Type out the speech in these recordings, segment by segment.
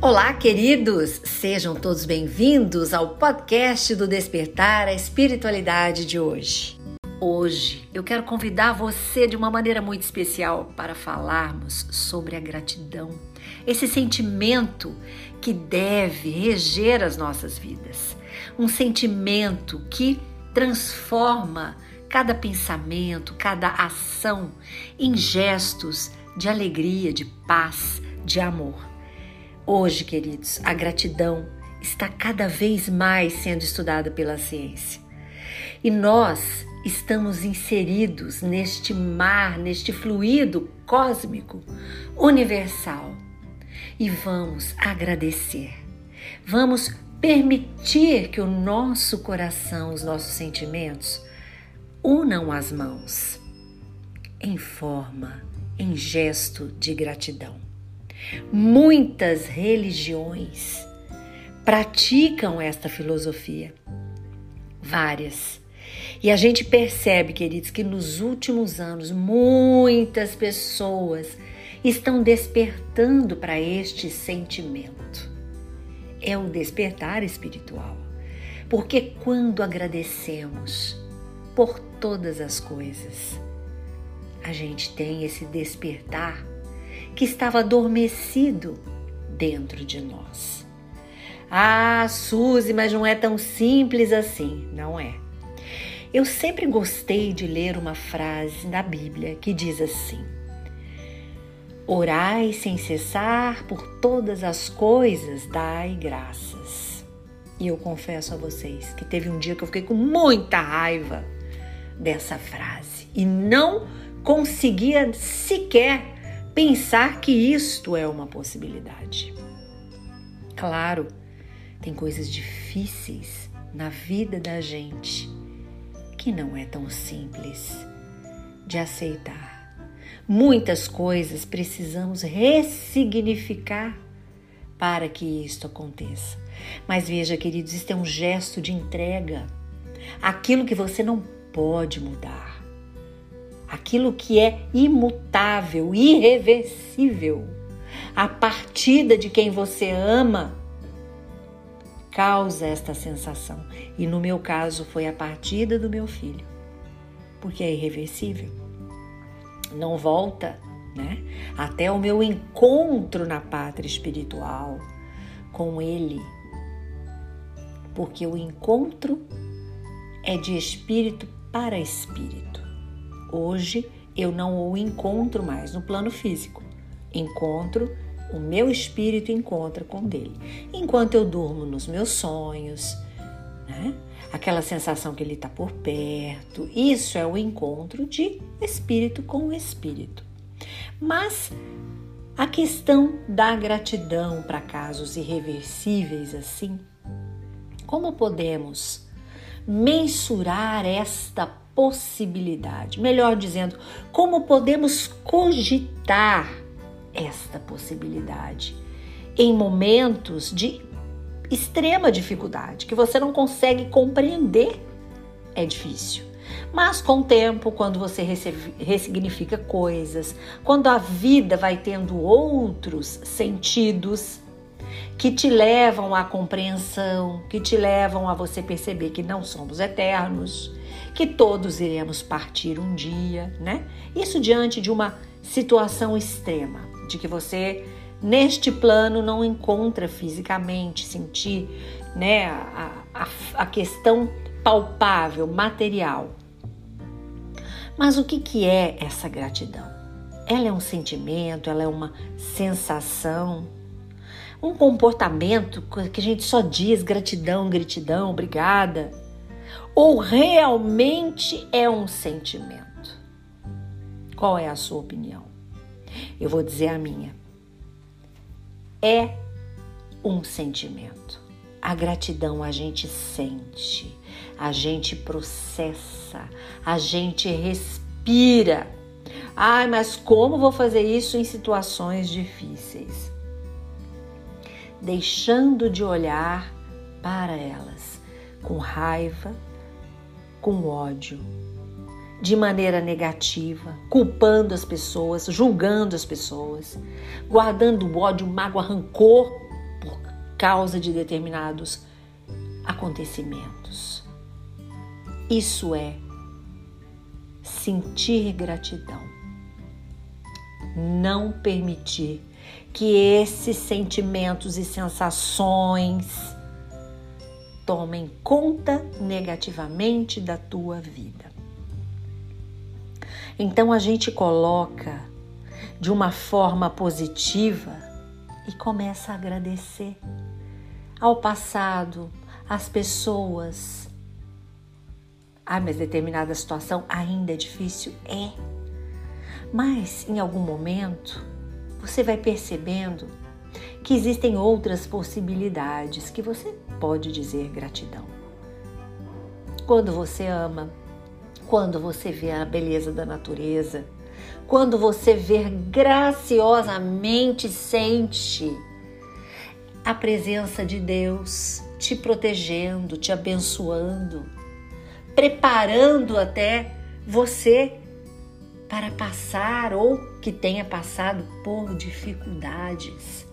Olá, queridos! Sejam todos bem-vindos ao podcast do Despertar a Espiritualidade de hoje. Hoje eu quero convidar você de uma maneira muito especial para falarmos sobre a gratidão, esse sentimento que deve reger as nossas vidas, um sentimento que transforma cada pensamento, cada ação em gestos de alegria, de paz, de amor. Hoje, queridos, a gratidão está cada vez mais sendo estudada pela ciência. E nós estamos inseridos neste mar, neste fluido cósmico universal. E vamos agradecer. Vamos permitir que o nosso coração, os nossos sentimentos, unam as mãos em forma, em gesto de gratidão. Muitas religiões praticam esta filosofia, várias. E a gente percebe, queridos, que nos últimos anos muitas pessoas estão despertando para este sentimento. É o despertar espiritual. Porque quando agradecemos por todas as coisas, a gente tem esse despertar que estava adormecido dentro de nós. Ah, Suzy, mas não é tão simples assim. Não é. Eu sempre gostei de ler uma frase da Bíblia que diz assim: Orai sem cessar por todas as coisas, dai graças. E eu confesso a vocês que teve um dia que eu fiquei com muita raiva dessa frase e não conseguia sequer pensar que isto é uma possibilidade. Claro, tem coisas difíceis na vida da gente que não é tão simples de aceitar. Muitas coisas precisamos ressignificar para que isto aconteça. Mas veja, queridos, isto é um gesto de entrega. Aquilo que você não pode mudar aquilo que é imutável, irreversível. A partida de quem você ama causa esta sensação. E no meu caso foi a partida do meu filho, porque é irreversível. Não volta, né? Até o meu encontro na pátria espiritual com ele. Porque o encontro é de espírito para espírito. Hoje eu não o encontro mais no plano físico. Encontro, o meu espírito encontra com dele. Enquanto eu durmo nos meus sonhos, né? aquela sensação que ele está por perto, isso é o encontro de espírito com espírito. Mas a questão da gratidão para casos irreversíveis assim, como podemos mensurar esta possibilidade. Melhor dizendo, como podemos cogitar esta possibilidade em momentos de extrema dificuldade, que você não consegue compreender, é difícil. Mas com o tempo, quando você ressignifica coisas, quando a vida vai tendo outros sentidos que te levam à compreensão, que te levam a você perceber que não somos eternos, que todos iremos partir um dia, né? Isso diante de uma situação extrema, de que você neste plano não encontra fisicamente sentir, né, a, a, a questão palpável, material. Mas o que, que é essa gratidão? Ela é um sentimento, ela é uma sensação, um comportamento que a gente só diz gratidão, gratidão, obrigada ou realmente é um sentimento? Qual é a sua opinião? Eu vou dizer a minha. É um sentimento. A gratidão a gente sente, a gente processa, a gente respira. Ai, mas como vou fazer isso em situações difíceis? Deixando de olhar para elas com raiva, com ódio, de maneira negativa, culpando as pessoas, julgando as pessoas, guardando ódio, mágoa, rancor causa de determinados acontecimentos. Isso é sentir gratidão. Não permitir que esses sentimentos e sensações tomem conta negativamente da tua vida. Então a gente coloca de uma forma positiva e começa a agradecer ao passado, às pessoas. Ah, mas determinada situação ainda é difícil? É. Mas em algum momento você vai percebendo que existem outras possibilidades que você pode dizer gratidão. Quando você ama, quando você vê a beleza da natureza, quando você vê graciosamente sente a presença de Deus te protegendo, te abençoando, preparando até você para passar ou que tenha passado por dificuldades.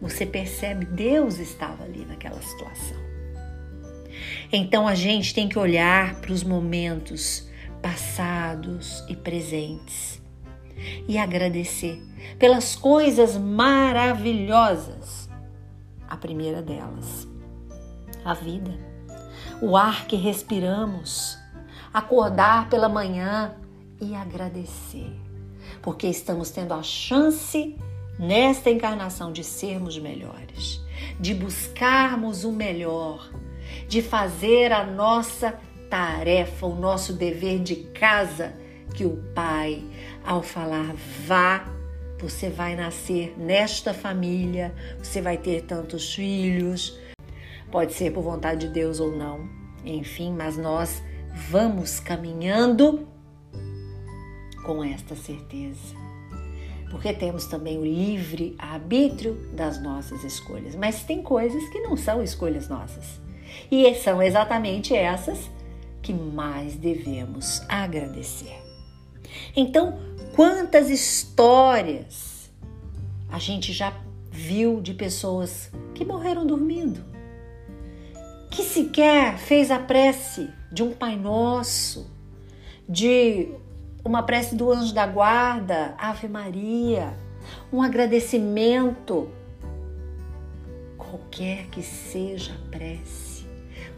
Você percebe, Deus estava ali naquela situação. Então a gente tem que olhar para os momentos passados e presentes e agradecer pelas coisas maravilhosas. A primeira delas, a vida, o ar que respiramos, acordar pela manhã e agradecer, porque estamos tendo a chance nesta encarnação de sermos melhores, de buscarmos o melhor, de fazer a nossa tarefa, o nosso dever de casa que o Pai, ao falar vá, você vai nascer nesta família, você vai ter tantos filhos, pode ser por vontade de Deus ou não, enfim, mas nós vamos caminhando com esta certeza. Porque temos também o livre arbítrio das nossas escolhas. Mas tem coisas que não são escolhas nossas. E são exatamente essas que mais devemos agradecer. Então, quantas histórias a gente já viu de pessoas que morreram dormindo, que sequer fez a prece de um Pai Nosso, de uma prece do anjo da guarda, Ave Maria, um agradecimento, qualquer que seja a prece.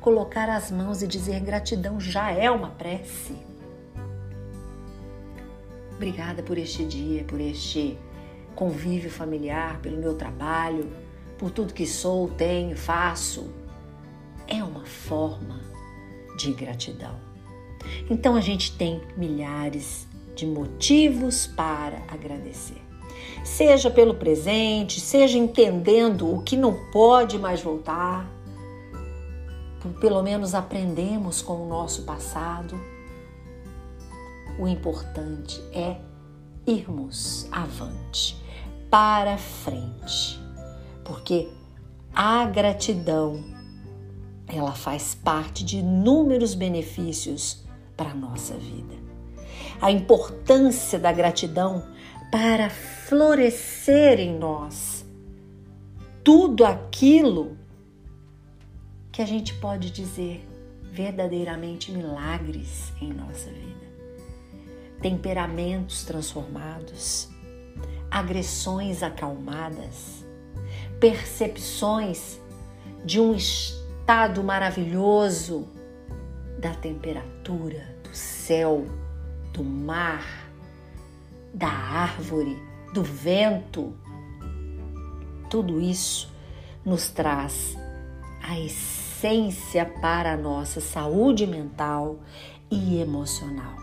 Colocar as mãos e dizer gratidão já é uma prece. Obrigada por este dia, por este convívio familiar, pelo meu trabalho, por tudo que sou, tenho, faço. É uma forma de gratidão. Então a gente tem milhares de motivos para agradecer. Seja pelo presente, seja entendendo o que não pode mais voltar, pelo menos aprendemos com o nosso passado. O importante é irmos avante, para frente, porque a gratidão ela faz parte de inúmeros benefícios para a nossa vida. A importância da gratidão para florescer em nós tudo aquilo que a gente pode dizer verdadeiramente milagres em nossa vida. Temperamentos transformados, agressões acalmadas, percepções de um estado maravilhoso da temperatura, do céu, do mar, da árvore, do vento. Tudo isso nos traz a essência para a nossa saúde mental e emocional.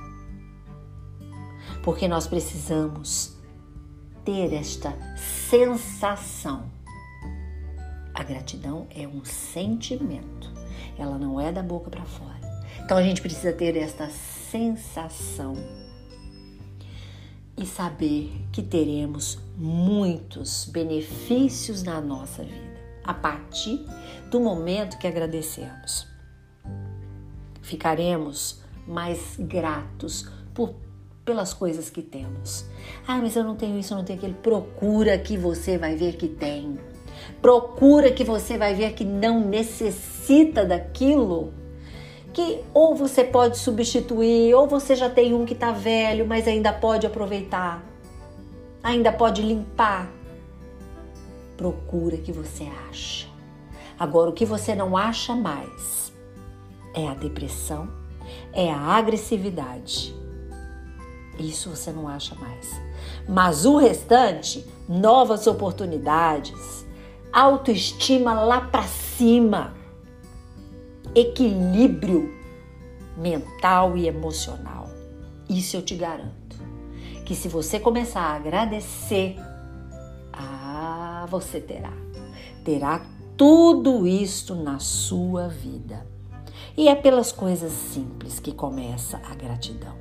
Porque nós precisamos ter esta sensação. A gratidão é um sentimento, ela não é da boca para fora. Então a gente precisa ter esta sensação e saber que teremos muitos benefícios na nossa vida a partir do momento que agradecemos. Ficaremos mais gratos por, pelas coisas que temos. Ah, mas eu não tenho isso, eu não tenho aquilo. Procura que você vai ver que tem. Procura que você vai ver que não necessita daquilo. Que ou você pode substituir, ou você já tem um que está velho, mas ainda pode aproveitar, ainda pode limpar. Procura que você acha. Agora, o que você não acha mais é a depressão, é a agressividade. Isso você não acha mais. Mas o restante, novas oportunidades, autoestima lá para cima, equilíbrio mental e emocional. Isso eu te garanto. Que se você começar a agradecer, ah, você terá. Terá tudo isto na sua vida. E é pelas coisas simples que começa a gratidão.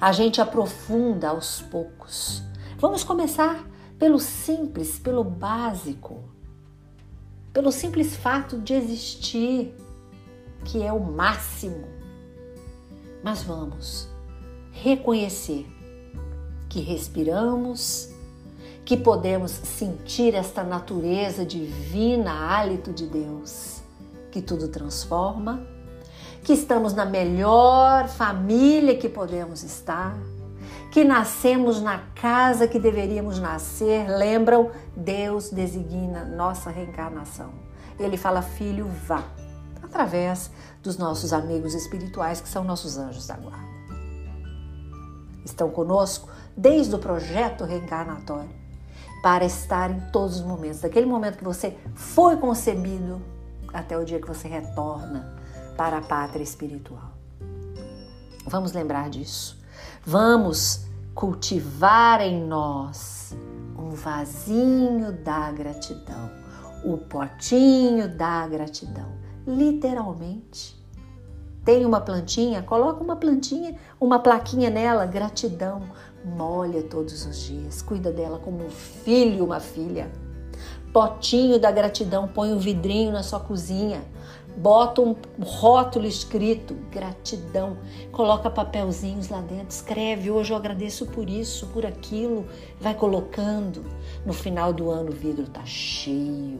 A gente aprofunda aos poucos. Vamos começar pelo simples, pelo básico, pelo simples fato de existir, que é o máximo. Mas vamos reconhecer que respiramos, que podemos sentir esta natureza divina, hálito de Deus, que tudo transforma, que estamos na melhor família que podemos estar, que nascemos na casa que deveríamos nascer. Lembram? Deus designa nossa reencarnação. Ele fala: Filho, vá, através dos nossos amigos espirituais, que são nossos anjos da guarda. Estão conosco desde o projeto reencarnatório para estar em todos os momentos, daquele momento que você foi concebido até o dia que você retorna para a pátria espiritual. Vamos lembrar disso. Vamos cultivar em nós um vasinho da gratidão, o potinho da gratidão, literalmente. Tem uma plantinha, coloca uma plantinha, uma plaquinha nela, gratidão, molha todos os dias, cuida dela como um filho, uma filha. Potinho da gratidão, põe um vidrinho na sua cozinha, bota um rótulo escrito gratidão, coloca papelzinhos lá dentro, escreve hoje eu agradeço por isso, por aquilo, vai colocando. No final do ano o vidro tá cheio.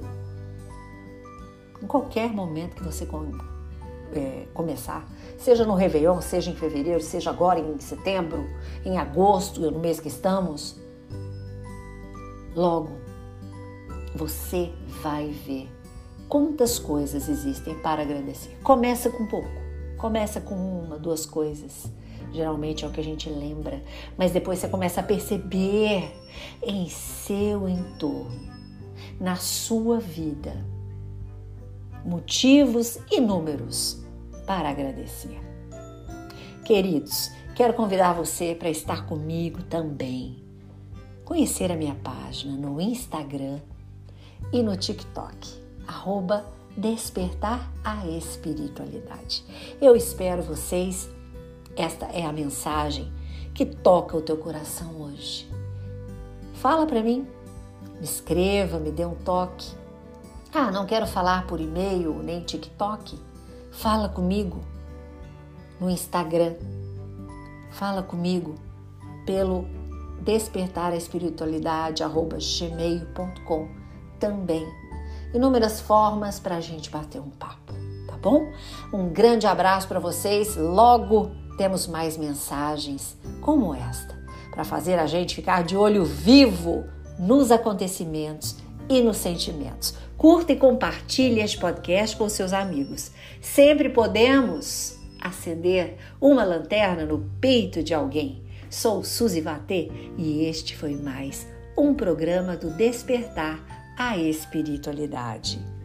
Em qualquer momento que você é, começar, seja no Réveillon, seja em fevereiro, seja agora em setembro, em agosto, no mês que estamos, logo você vai ver quantas coisas existem para agradecer. Começa com pouco, começa com uma, duas coisas. Geralmente é o que a gente lembra, mas depois você começa a perceber em seu entorno, na sua vida, motivos inúmeros para agradecer. Queridos, quero convidar você para estar comigo também. Conhecer a minha página no Instagram e no TikTok, arroba Despertar a Espiritualidade. Eu espero vocês. Esta é a mensagem que toca o teu coração hoje. Fala para mim, me escreva, me dê um toque. Ah, não quero falar por e-mail nem TikTok? Fala comigo no Instagram. Fala comigo pelo despertar a espiritualidade gmail.com também. Inúmeras formas para a gente bater um papo, tá bom? Um grande abraço para vocês. Logo temos mais mensagens como esta para fazer a gente ficar de olho vivo nos acontecimentos e nos sentimentos. Curta e compartilhe este podcast com seus amigos. Sempre podemos acender uma lanterna no peito de alguém. Sou Suzy Vatê e este foi mais um programa do Despertar a Espiritualidade.